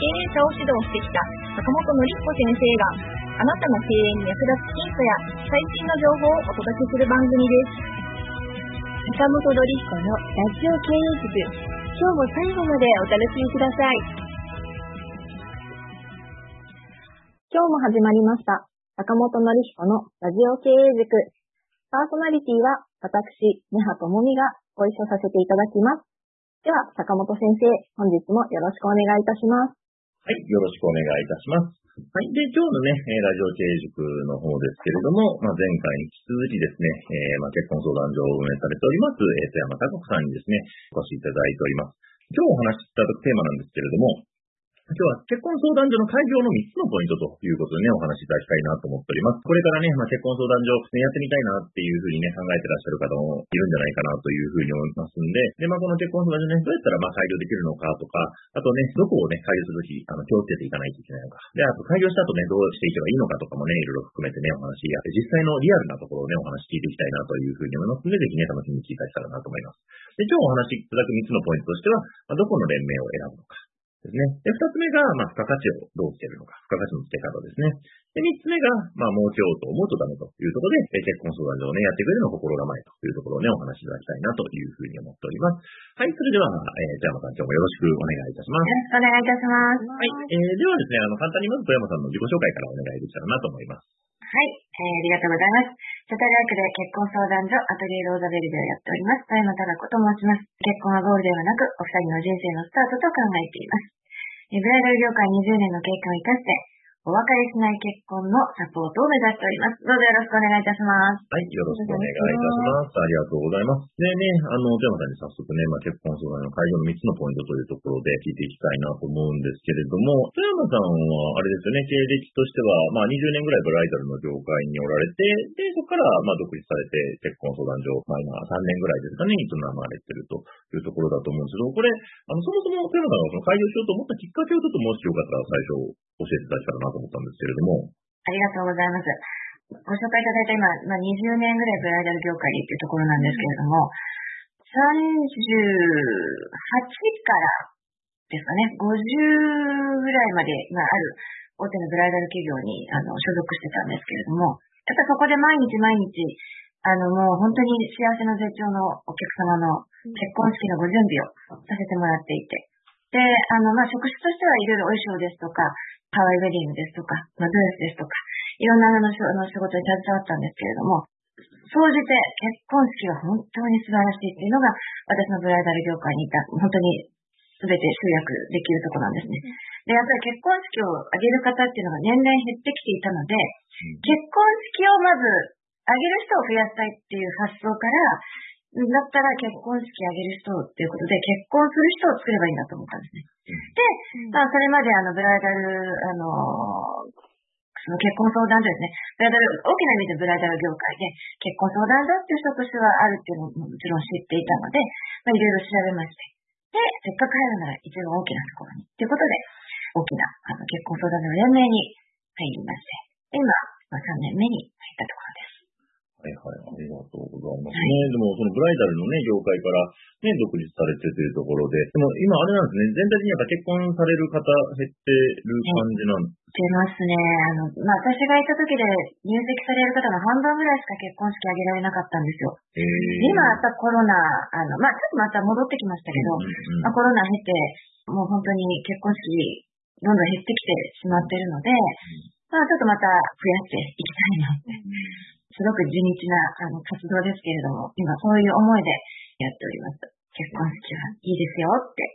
経営者を指導してきた坂本のり子先生があなたの経営に役立つヒントや最新の情報をお届けする番組です。坂本のり子のラジオ経営塾、今日も最後までお楽しみください。今日も始まりました。坂本のりひこのラジオ経営塾。パーソナリティは私、根葉智美がご一緒させていただきます。では、坂本先生、本日もよろしくお願いいたします。はい、よろしくお願いいたします。はい。で、今日のね、ラジオ経営塾の方ですけれども、まあ、前回に引き続きですね、えー、まあ、結婚相談所を運営されております、えー、富山孝子さんにですね、お越しいただいております。今日お話しいただくテーマなんですけれども、今日は結婚相談所の開業の3つのポイントということでね、お話しいただきたいなと思っております。これからね、まあ、結婚相談所、ね、やってみたいなっていうふうにね、考えてらっしゃる方もいるんじゃないかなというふうに思いますんで、で、まあ、この結婚相談所ね、どうやったらまあ開業できるのかとか、あとね、どこをね、開業するとき、あの、気をつけていかないといけないのか。で、あと開業した後ね、どうしていけばいいのかとかもね、いろいろ含めてね、お話やって、実際のリアルなところをね、お話聞いていきたいなというふうに思いますので、ぜひね、楽しみに聞いていただけたらなと思います。で、今日お話しいただく3つのポイントとしては、まあ、どこの連盟を選ぶのか。ですね。で、二つ目が、まあ、付加価値をどうつけるのか、付加価値の付け方ですね。で、三つ目が、まあ、儲けようと思うとダメというところで、結婚相談所をね、やってくれるのを心構えというところをね、お話しいただきたいなというふうに思っております。はい、それでは、えー、じゃあまた今日もよろしくお願いいたします。よろしくお願いいたします。はい、えー、ではですね、あの、簡単にまず富山さんの自己紹介からお願いできたらなと思います。はい、えー、ありがとうございます。世田谷区で結婚相談所アトリエローザベルでをやっております。富山忠子と申します。結婚はゴールではなく、お二人の人生のスタートと考えています。ブライダル業界20年の経験を生かして、お別れしない結婚のサポートを目指しております。どうぞよろしくお願いいたします。はい、よろしくお願いいたします。ありがとうございます。でね、あの、富山さんに早速ね、まあ、結婚相談の会場の3つのポイントというところで聞いていきたいなと思うんですけれども、富山さんは、あれですよね、経歴としては、まあ、20年ぐらいブライダルの業界におられて、で、そこから、まあ、独立されて、結婚相談所、まあ、今、3年ぐらいですかね、営まれてるというところだと思うんですけど、これ、あの、そもそも富山さんがその開業しようと思ったきっかけをちょっともしよかったら最初、教えていただけたらなと思ったんですけれども。ありがとうございます。ご紹介いただいた今、まあ、20年ぐらいブライダル業界っていうところなんですけれども、38からですかね、50ぐらいまで、まあ、ある大手のブライダル企業にあの所属してたんですけれども、やっぱそこで毎日毎日、あのもう本当に幸せの絶頂のお客様の結婚式のご準備をさせてもらっていて、で、あの、まあ、職種としてはいろいろお衣装ですとか、ハワイウェディングですとか、まあ、ドレスですとか、いろんなあの仕事に携わったんですけれども、総じて結婚式は本当に素晴らしいっていうのが、私のブライダル業界にいた、本当に全て集約できるところなんですね。で、やっぱり結婚式を挙げる方っていうのが年々減ってきていたので、結婚式をまず挙げる人を増やしたいっていう発想から、だったら結婚式あげる人っていうことで、結婚する人を作ればいいなと思ったんですね。で、まあ、それまであの、ブライダル、あのその結婚相談所ですね。ブライダル、大きな意味でブライダル業界で結婚相談所っていう職種はあるっていうのももちろん知っていたので、まあ、いろいろ調べまして。で、せっかく入るなら一番大きなところに。ということで、大きなあの結婚相談所の連盟に入りまして、今、まあ、3年目に入ったところです。はいはい、ありがとうございますね。はい、でも、そのブライダルのね、業界からね、独立されてというところで、でも今あれなんですね、全体的にやっぱ結婚される方減ってる感じなんですますね。あの、まあ、私がいた時で入籍される方の半分ぐらいしか結婚式挙げられなかったんですよ。今、またコロナ、あの、まあ、ちょっとまた戻ってきましたけど、まあ、コロナ経て、もう本当に結婚式、どんどん減ってきてしまってるので、まあ、ちょっとまた増やしていきたいなって。すごく地道なあの活動ですけれども、今そういう思いでやっております。結婚式はいいですよって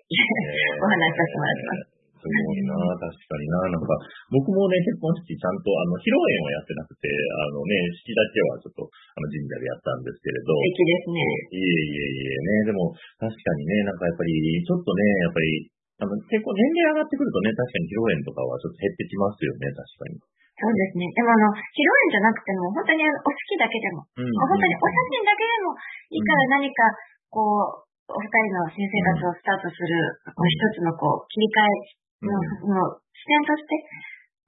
お話しさせてもらってます。すごいな、確かにな。なんか、僕もね、結婚式ちゃんと、あの、披露宴はやってなくて、あのね、式だけはちょっと、あの、神社でやったんですけれど。素敵ですね。いえいえいえね。でも、確かにね、なんかやっぱり、ちょっとね、やっぱり、あの、結構年齢上がってくるとね、確かに披露宴とかはちょっと減ってきますよね、確かに。そうですね。でもあの、披露宴じゃなくても、本当にあの、お好きだけでも、うん。本当にお写真だけでもいいから何か、こう、お二人の新生活をスタートする、こう一つのこう、切り替えの、の視点として、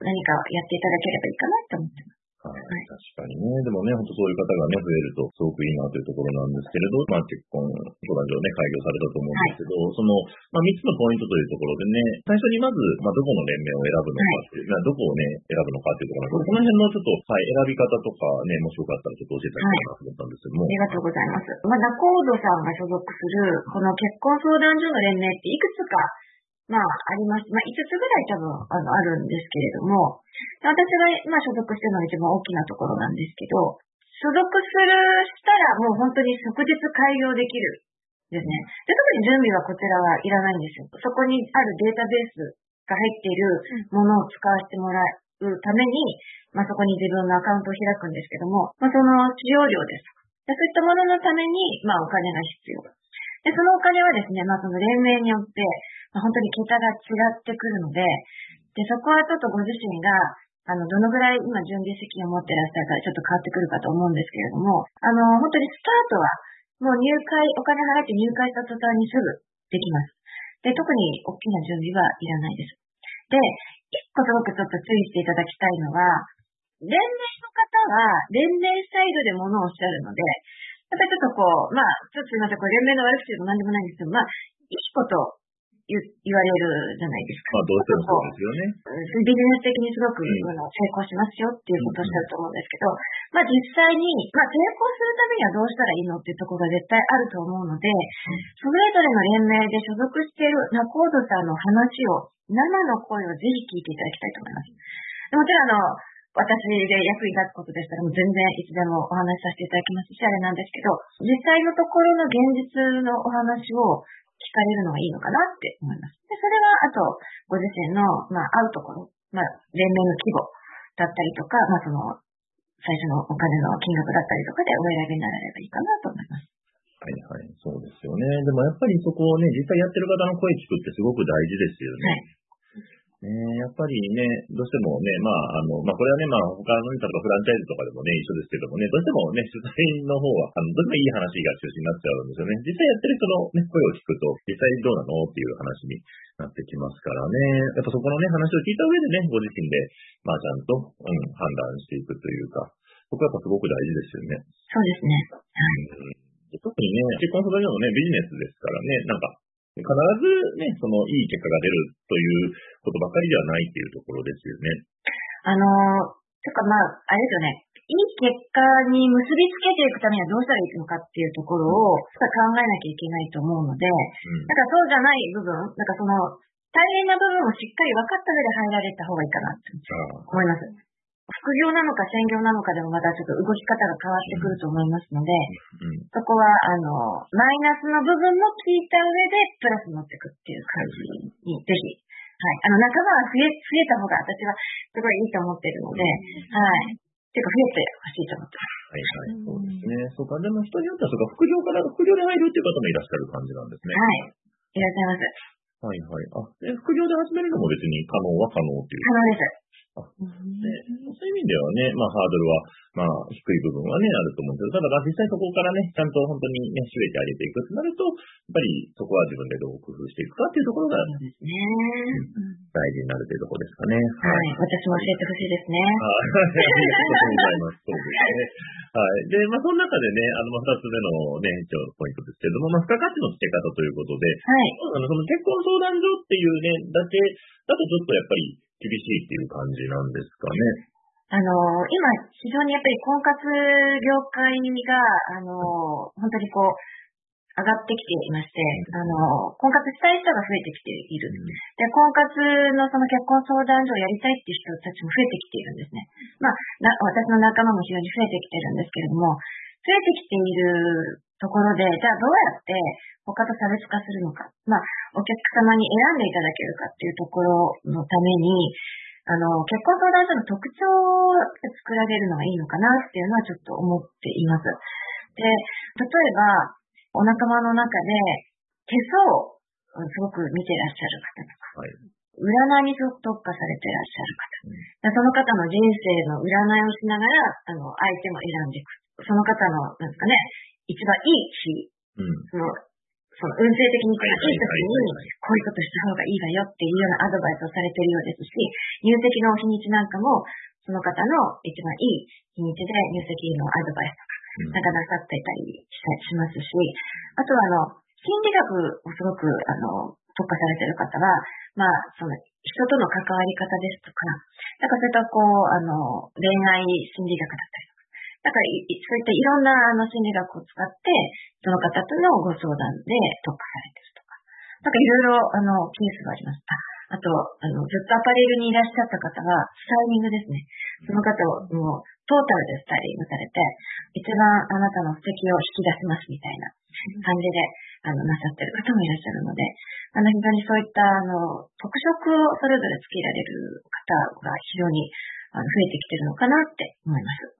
何かやっていただければいいかなと思ってます。はい、確かにね。でもね、本当そういう方がね、増えるとすごくいいなというところなんですけれど、まあ結婚相談所ね、開業されたと思うんですけど、その、まあ3つのポイントというところでね、最初にまず、まあどこの連盟を選ぶのかっていう、まあどこをね、選ぶのかっていうところなんですけど、この辺のちょっと、はい、選び方とかね、もしよかったらちょっと教えていただきたいなと思ったんですけども。ありがとうございます。まあ、ナコードさんが所属する、この結婚相談所の連盟っていくつか、まあ、ありまして、まあ、5つぐらい多分、あの、あるんですけれども、私が、まあ、所属してるのが一番大きなところなんですけど、所属する、したらもう本当に即日開業できるですね。で、特に準備はこちらはいらないんですよ。そこにあるデータベースが入っているものを使わせてもらうために、まあ、そこに自分のアカウントを開くんですけども、まあ、その使用料です。でそういったもののために、まあ、お金が必要。で、そのお金はですね、まあ、その連盟によって、まあ、本当に桁が違ってくるので、で、そこはちょっとご自身が、あの、どのぐらい今準備責任を持ってらっしゃるかちょっと変わってくるかと思うんですけれども、あの、本当にスタートは、もう入会、お金が入って入会した途端にすぐできます。で、特に大きな準備はいらないです。で、一個すごくちょっと注意していただきたいのは、連盟の方は、連盟スタイルで物をおっしゃるので、やっぱりちょっとこう、まあ、ちょっとすいません、これ連盟の悪口でも何でもないんですけど、まあ、いいこと言言われるじゃないですか。まあどうしてもそうですよね。ビジネス的にすごく、あの成功しますよっていうことをおっしゃると思うんですけど、まあ実際に、まあ成功するためにはどうしたらいいのっていうところが絶対あると思うので、それぞれの連盟で所属しているナコードさんの話を、生の声をぜひ聞いていただきたいと思います。もちろんあの、私で役に立つことでしたら、もう全然いつでもお話しさせていただきますし、あれなんですけど、実際のところの現実のお話を聞かれるのがいいのかなって思います。で、それは、あと、ご自身の、まあ、会うところ、まあ、連盟の規模だったりとか、まあ、その、最初のお金の金額だったりとかでお選びにならればいいかなと思います。はいはい、そうですよね。でもやっぱりそこをね、実際やってる方の声聞くってすごく大事ですよね。ねやっぱりね、どうしてもね、まあ、あの、まあ、これはね、まあ、他の、例えばフランチャイズとかでもね、一緒ですけどもね、どうしてもね、主催の方は、あの、どうしてもいい話が中心になっちゃうんですよね。実際やってる人のね、声を聞くと、実際どうなのっていう話になってきますからね。やっぱそこのね、話を聞いた上でね、ご自身で、まあ、ちゃんと、うん、判断していくというか、そこはやっぱすごく大事ですよね。そうですね。うん特にね、結婚相談所もね、ビジネスですからね、なんか、必ずね、そのいい結果が出るということばかりではないっていうところですよね。あのー、とかまあ、あれですよね。いい結果に結びつけていくためにはどうしたらいいのかっていうところを考えなきゃいけないと思うので、うんだからそうじゃない部分、なんかその、大変な部分をしっかり分かった上で入られた方がいいかなってああ思います。副業なのか専業なのかでもまたちょっと動き方が変わってくると思いますので、うんそこは、あの、マイナスの部分も聞いた上で、プラス乗っていくっていう感じに、ぜひ、はい。あの、仲間が増え、増えた方が私はすごいいいと思ってるので、はい。ていうか、増えてほしいと思ってます。はいはい、そうですね。そうか、でも人によっては、そうか、副業から副業で入るっていう方もいらっしゃる感じなんですね。はい。いらっしゃいます。はいはい。あ、で、副業で始めるのも別に可能は可能っていう。可能です。で、そういう意味ではね、まあハードルは、まあ低い部分はね、あると思うんですけど、ただまあ実際そこからね、ちゃんと本当にね、締めてあげていくとなると、やっぱりそこは自分でどう工夫していくかっていうところが。大事になるというところですかね。はい。私も教えてほしいですね。はい。ありがとうございます。そうですね。はい。で、まあ、その中でね、あの、まあ、二つ目のね、一応ポイントですけれども、まあ、付加価値の付け方ということで、はい。あの、その結婚相談所っていうね、だけだとちょっとやっぱり厳しいっていう感じなんですかね。あの今、非常にやっぱり婚活業界が、あの本当にこう、上がってきていまして、あの婚活したい人が増えてきている。で、婚活のその結婚相談所をやりたいっていう人たちも増えてきているんですね。まあ、な私の仲間も非常に増えてきてるんですけれども、増えてきているところで、じゃあどうやって他と差別化するのか。まあ、お客様に選んでいただけるかっていうところのために、あの、結婚相談所の特徴を作られるのがいいのかなっていうのはちょっと思っています。で、例えば、お仲間の中で手相うんすごく見てらっしゃる方とか、はい。占いに特化されてらっしゃる方、その方の人生の占いをしながら、あの、相手も選んでいく。その方の、なんですかね、一番いい日、うん。その、その運勢的にいい時に、はいこういうことした方がいいわよっていうようなアドバイスをされているようですし、入籍の日にちなんかも、その方の一番いい日にちで入籍のアドバイスうんなんかなさっていたりしますし、あとはあの、心理学をすごくあの、特化されている方は、まあ、その、人との関わり方ですとか、なんかそういったこう、あの、恋愛心理学だったりとか、なんかいいそういったいろんなあの心理学を使って、その方とのご相談で特化されているとか、なんかいろいろあの、ケースがあります。ああと、あの、ずっとアパレルにいらっしゃった方は、スタイリングですね。その方をもう、トータルでスタイリングされて、一番あなたの素敵を引き出しますみたいな感じで、あの、なさってる方もいらっしゃるので、あの、非常にそういった、あの、特色をそれぞれつけられる方が非常に、あの、増えてきてるのかなって思います。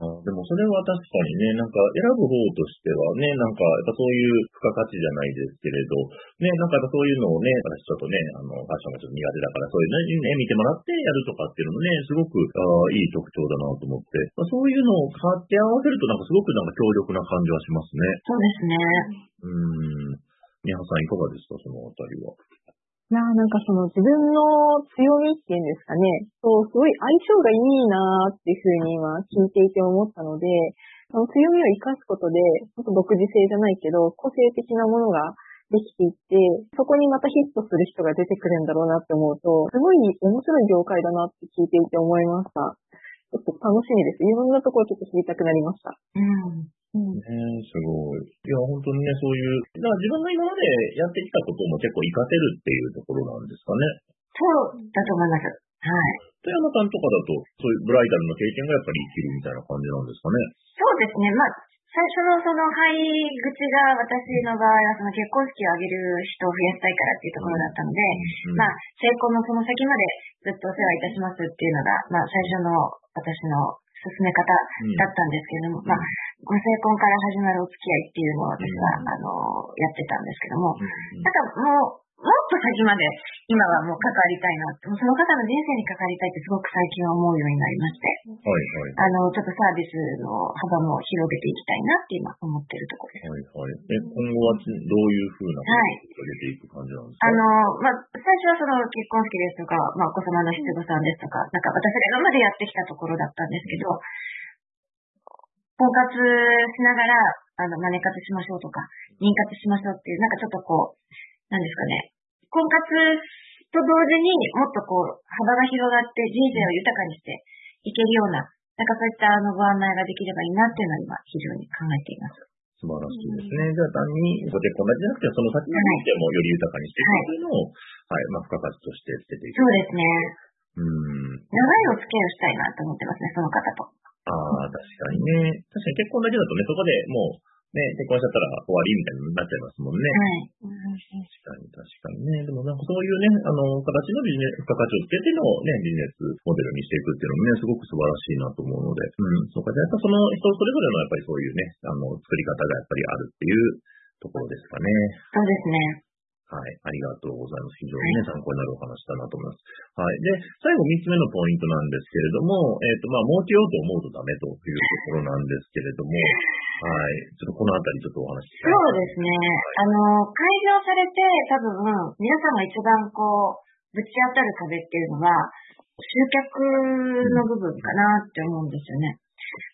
あでもそれは確かにね、なんか選ぶ方としてはね、なんかやっぱそういう付加価値じゃないですけれど、ね、なんかやっぱそういうのをね、私ちょっとね、あの、ファッションがちょっと苦手だから、そういうのにね、見てもらってやるとかっていうのもね、すごくあいい特徴だなと思って、まあ、そういうのを買って合わせるとなんかすごくなんか強力な感じはしますね。そうですね。うーん。宮原さんいかがですか、そのあたりは。いやなんかその自分の強みっていうんですかね、そう、すごい相性がいいなーっていうふうに今聞いていて思ったので、その強みを生かすことで、ちょっと独自性じゃないけど、個性的なものができていって、そこにまたヒットする人が出てくるんだろうなって思うと、すごい面白い業界だなって聞いていて思いました。ちょっと楽しみです。いろんなところちょっと知りたくなりました。うん。うん。ねすごい。いや、本当にね、そういう、だから自分が今までやってきたことも結構活かせるっていうところなんですかね。そうだと思います。はい。富山さんとかだと、そういうブライダルの経験がやっぱり生きるみたいな感じなんですかね。そうですね。まあ、最初のその入り口が私の場合はその結婚式を挙げる人を増やしたいからっていうところだったので、うんまあ、成功のその先までずっとお世話いたしますっていうのが、まあ、最初の私の進め方だったんですけれども、まあ、ご成婚から始まるお付き合いっていうのを私は、あの、やってたんですけども、うん。なん。かもう、もっと先まで今はもう関わりたいなって、もうその方の人生に関わりたいってすごく最近は思うようになりまして、はいはい。あの、ちょっとサービスの幅も広げていきたいなって今思ってるところです。はいはい。え、今後はどういうふうなことを広げていく感じなんですか？あの、まあ、最初はその結婚式ですとか、まあ、お子様の七五三ですとか、なんか私が今までやってきたところだったんですけど、婚活しながら、あの、マネ活しましょうとか、妊活しましょうっていう、なんかちょっとこう、なんですかね、婚活と同時にもっとこう、幅が広がって人生を豊かにしていけるような、なんかそういったあのご案内ができればいいなっていうのは今非常に考えています。素晴らしいですね。じゃあ単にご結婚だけじゃなくて、その先の人生もより豊かにしていくというのを、はい、まあ、付加価値としてつけていく。そうですね。うん。長いお付き合いをしたいなと思ってますね、その方と。ああ、確かにね。確かに結婚だけだとね、そこでもう、ね、結婚しちゃったら終わりみたいになっちゃいますもんね。はい。確かに、確かにね。でもなんかそういうね、あの、形のビジネス、付加価値をつけてのね、ビジネスモデルにしていくっていうのもね、すごく素晴らしいなと思うので。うん、そうか。じゃあやっぱその人それぞれのやっぱりそういうね、あの、作り方がやっぱりあるっていうところですかね。そうですね。はい。ありがとうございます。非常にね、参考になるお話だなと思います。はい。で、最後3つ目のポイントなんですけれども、えっ、と、まあ、儲けようと思うとダメというところなんですけれども、はい。ちょっとこのあたりちょっとお話ししたいそうですね。あの、開業されて多分、皆さんが一番こう、ぶち当たる壁っていうのは、集客の部分かなって思うんですよね。やっ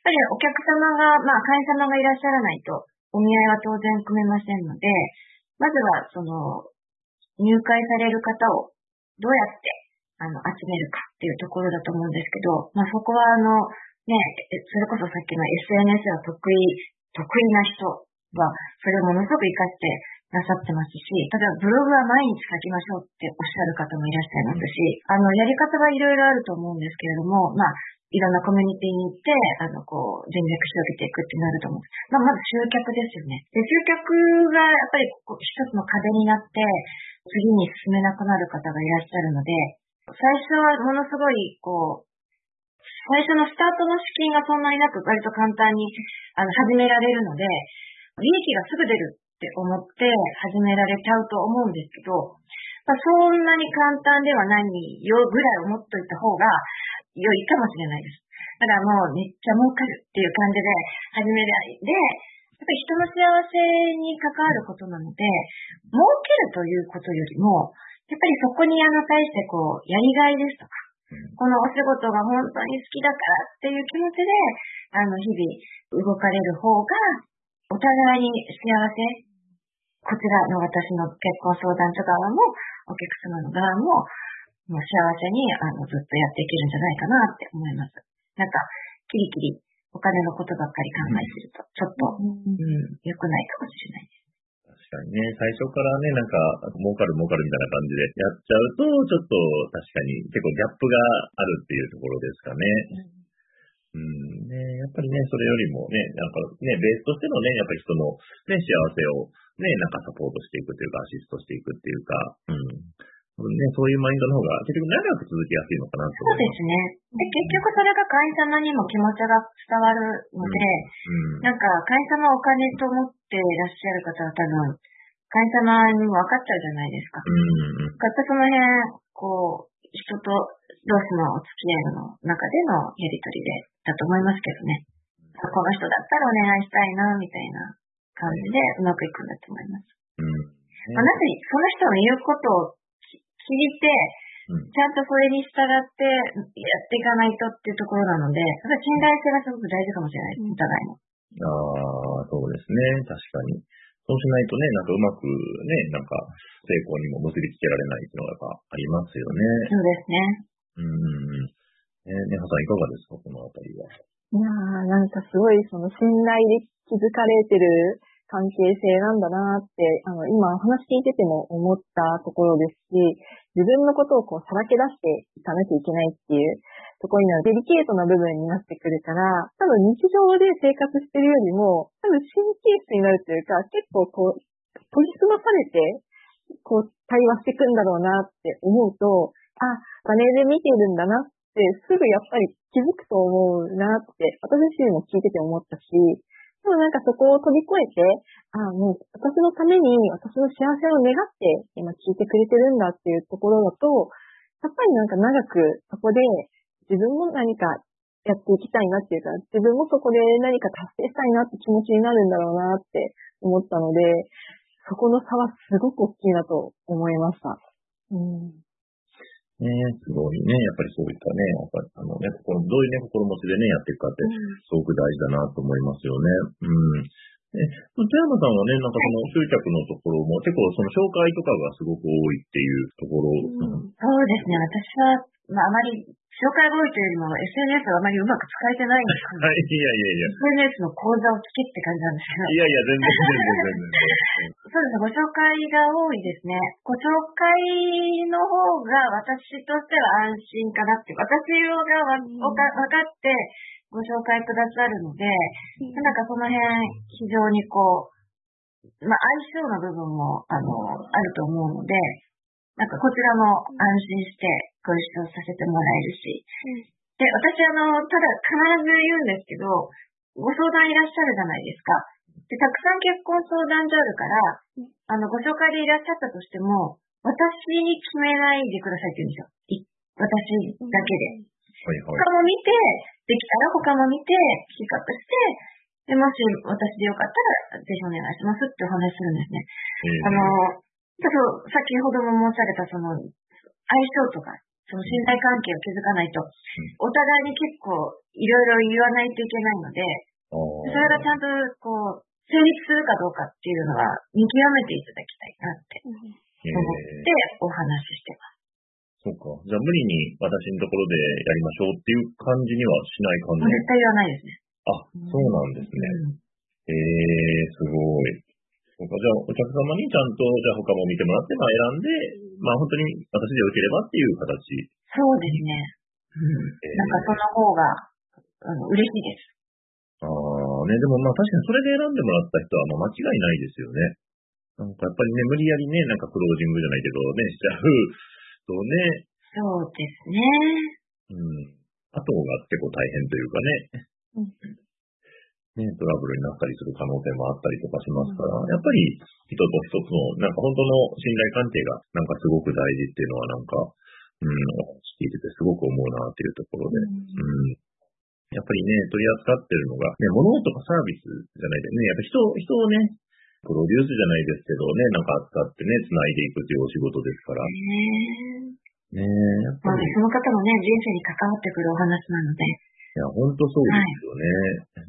ぱりお客様が、まあ、会員様がいらっしゃらないと、お見合いは当然組めませんので、まずは、その、入会される方をどうやって、あの、集めるかっていうところだと思うんですけど、まあ、そこは、あの、ね、それこそさっきの SNS が得意、得意な人は、それをものすごく活かしてなさってますし、例えばブログは毎日書きましょうっておっしゃる方もいらっしゃいますし、あの、やり方はいろいろあると思うんですけれども、まあ、いろんなコミュニティに行って、あの、こう、人脈広げていくってなると思う。まあ、まず集客ですよね。で、集客がやっぱりこう一つの壁になって、次に進めなくなる方がいらっしゃるので、最初はものすごい、こう、最初のスタートの資金がそんなになく、割と簡単に、あの、始められるので、利益がすぐ出るって思って始められちゃうと思うんですけど、まあ、そんなに簡単ではないよぐらい思っといた方が良いかもしれないです。ただもうめっちゃ儲かるっていう感じで始めりで、やっぱり人の幸せに関わることなので、儲けるということよりも、やっぱりそこにあの対してこう、やりがいですとか、このお仕事が本当に好きだからっていう気持ちで、あの、日々動かれる方が、お互いに幸せ、こちらの私の結婚相談所側も、お客様の側も、もう幸せにあのずっとやっていけるんじゃないかなって思います。なんか、キリキリお金のことばっかり考えてると、ちょっと、うん、良くないかもしれないです。確かにね、最初からね、なんか、儲かる儲かるみたいな感じでやっちゃうと、ちょっと確かに結構ギャップがあるっていうところですかね。うん、ね、やっぱりね、それよりもね、なんかね、ベースとしてのね、やっぱり人のね、幸せをね、なんかサポートしていくというか、アシストしていくっていうか、うん。ね、そういうマインドの方が結局長く続きやすいのかなとそうですね。で、結局それが会社様にも気持ちが伝わるので、うんうん、なんか会社のお金と思っていらっしゃる方は多分、会社様にも分かっちゃうじゃないですか。うん、かその辺、こう、人と同士のお付き合いの中でのやりとりで、だと思いますけどね。この人だったらお願いしたいな、みたいな感じでうまくいくんだと思います。うんまあ、なぜ、その人の言うことを聞いて、ちゃんとそれに従ってやっていかないとっていうところなので、信頼性がすごく大事かもしれないです、お互いの。ああ、そうですね。確かに。そうしないとね、なんかうまくね、なんか成功にも結びつけられないっていうのがありますよね。そうですね。うん。えー、ねはさんいかがですか、このあたりは。いやー、なんかすごいその信頼で気づかれてる関係性なんだなって、あの、今お話聞いてても思ったところですし、自分のことをこうさらけ出していかなきゃいけないっていうところにはデリケートな部分になってくるから、多分日常で生活してるよりも、多分神経質になるというか、結構こう、研ぎ澄まされて、こう、対話していくんだろうなって思うと、あ、マネーで見ているんだなって、すぐやっぱり気づくと思うなって、私自身も聞いてて思ったし、でもなんかそこを飛び越えて、ああ、もう私のために私の幸せを願って今聞いてくれてるんだっていうところだと、やっぱりなんか長くそこで自分も何かやっていきたいなっていうか、自分もそこで何か達成したいなって気持ちになるんだろうなって思ったので、そこの差はすごく大きいなと思いました。うんね、すごいね。やっぱりそういったね、やっぱあのね、心、どういうね、心持ちでね、やっていくかって、すごく大事だなと思いますよね。うん。え、富山さんはね、なんかその集客のところも、結構その紹介とかがすごく多いっていうところ。うん、そうですね。私は、まあ、あまり紹介が多いというよりも SNS があまりうまく使えてないんです はい、いやいやいや。SNS の講座を聞けって感じなんですけど。いやいや、全然全然全然。そうですね、ご紹介が多いですね。ご紹介の方が私としては安心かなって、私がわ分かってご紹介くださるので、なんかその辺非常にこう、まあ相性の部分もあの、あると思うので、なんかこちらも安心してご一緒させてもらえるし。で、私あの、ただ必ず言うんですけど、ご相談いらっしゃるじゃないですか。で、たくさん結婚相談所あるから、あの、ご紹介でいらっしゃったとしても、私に決めないでくださいって言うんですよ。私だけで。はいはい、他も見て、できたら他も見て、比較して、で、もし私でよかったら、ぜひお願いしますってお話するんですね。あの、ちょっと先ほども申されたその相性とか、その信頼関係を築かないと、お互いに結構いろいろ言わないといけないので、それがちゃんとこう、成立するかどうかっていうのは見極めていただきたいなって思ってお話ししてます。そうか。じゃあ無理に私のところでやりましょうっていう感じにはしない感じ絶対言わないですね。あ、そうなんですね。うん、えー、すごい。そうか、じゃあお客様にちゃんと、じゃあ他も見てもらって、まあ選んで、まあ本当に私でよければっていう形。そうですね。うん。えー、なんかその方が、あの、嬉しいです。ああ、ね、でもまあ確かにそれで選んでもらった人はまあ間違いないですよね。なんかやっぱりね、無理やりね、なんかクロージングじゃないけどね、しちゃうとね。そうですね。うん。後が結構大変というかね。うん。ね、トラブルになったりする可能性もあったりとかしますから、やっぱり人と人との、なんか本当の信頼関係がなんかすごく大事っていうのはなんか、うん、聞いててすごく思うなっていうところで、うんやっぱりね、取り扱ってるのが、ね、物とかサービスじゃないでね、やっぱ人、人をね、プロデュースじゃないですけどね、なんか扱ってね、繋いでいくっていうお仕事ですから。ねえ、やっぱり。その方のね、人生に関わってくるお話なので。いや、本当そうですよね。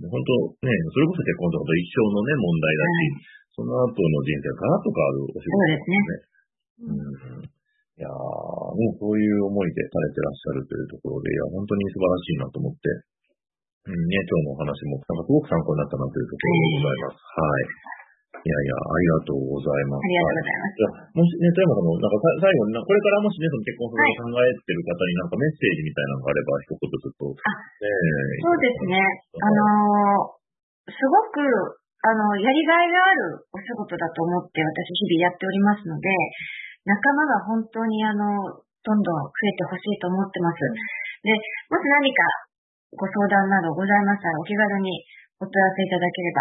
本当ね、それこそ結婚とかと一生のね、問題だし、はい、その後の人生がガラッと変わるお仕事ですね。そうですね。うんいやー、もうそういう思いでされてらっしゃるというところで、いや、本当に素晴らしいなと思って、うんね、今日のお話も、なんかすごく参考になったなというところでございます。はい。いやいや、ありがとうございます。ありがとうございます。もしね、富山さんも、なんか最後に、これからもしね、その結婚するを考えてる方になんかメッセージみたいなのがあれば、一言ちょっと、ね。そうですね。あのー、すごく、あの、やりがいがあるお仕事だと思って私日々やっておりますので、仲間が本当にあの、どんどん増えてほしいと思ってます。で、もし何かご相談などございましたらお気軽にお問い合わせいただければ、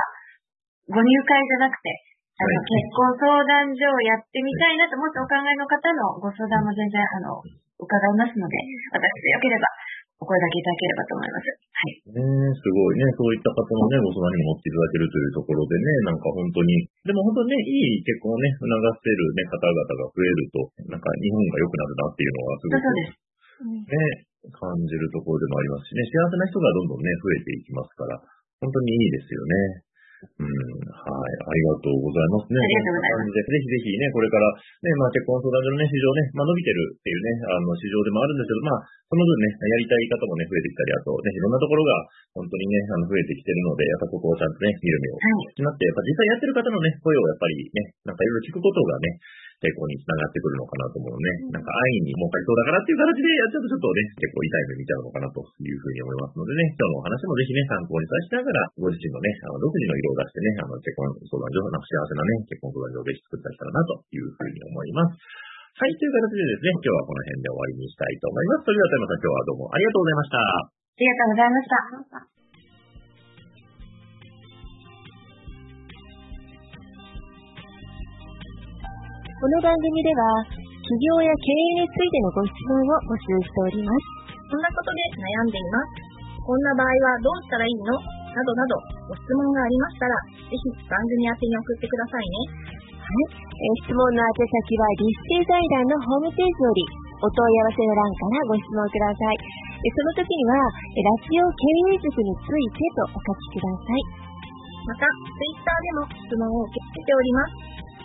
ご入会じゃなくて、あの、結婚相談所をやってみたいなと、もしお考えの方のご相談も全然、あの、伺いますので、私でよければお声掛けいただければと思います。はい。ねすごいね、そういった方のね、ご相談にも乗っていただけるというところでね、なんか本当に、でも本当にね、いい結婚をね、促せるね、方々が増えると、なんか日本が良くなるなっていうのはすごく、ね、感じるところでもありますしね、幸せな人がどんどんね、増えていきますから、本当にいいですよね。うん、はい。ありがとうございますね。ありがとうございます。ぜひぜひね、これから、ね、まあ結婚相談所のね、市場ね、まあ伸びてるっていうね、あの市場でもあるんですけど、まあ、その分ね、やりたい方もね、増えてきたり、あとね、いろんなところが本当にね、あの増えてきてるので、やっぱここをちゃんとね、見る目をなって、やっぱ実際やってる方のね、声をやっぱりね、なんかいろいろ聞くことがね、成功につながってくるのかなと思うね。なんか愛に儲かりそうだからっていう形でやっちゃうとちょっとね、結構痛い目見ちゃうのかなというふうに思いますのでね、今日のお話もぜひね、参考にさせてながら、ご自身のね、あの、独自の色を出してね、あの、結婚相談所、なんか幸せなね、結婚相談所をぜひ作っていただけたらなというふうに思います。はい、という形でですね、今日はこの辺で終わりにしたいと思います。それでは、富山さん、今日はどうもありがとうございました。ありがとうございました。この番組では、企業や経営についてのご質問を募集しております。こんなことで悩んでいます。こんな場合はどうしたらいいの？などなど、ご質問がありましたら、ぜひ番組宛てに送ってくださいね。はい。えー、質問の宛先は、立成財団のホームページより、お問い合わせの欄からご質問ください。その時には、ラジオ経営塾についてとお書きください。また、ツイッターでも質問を受け付けております。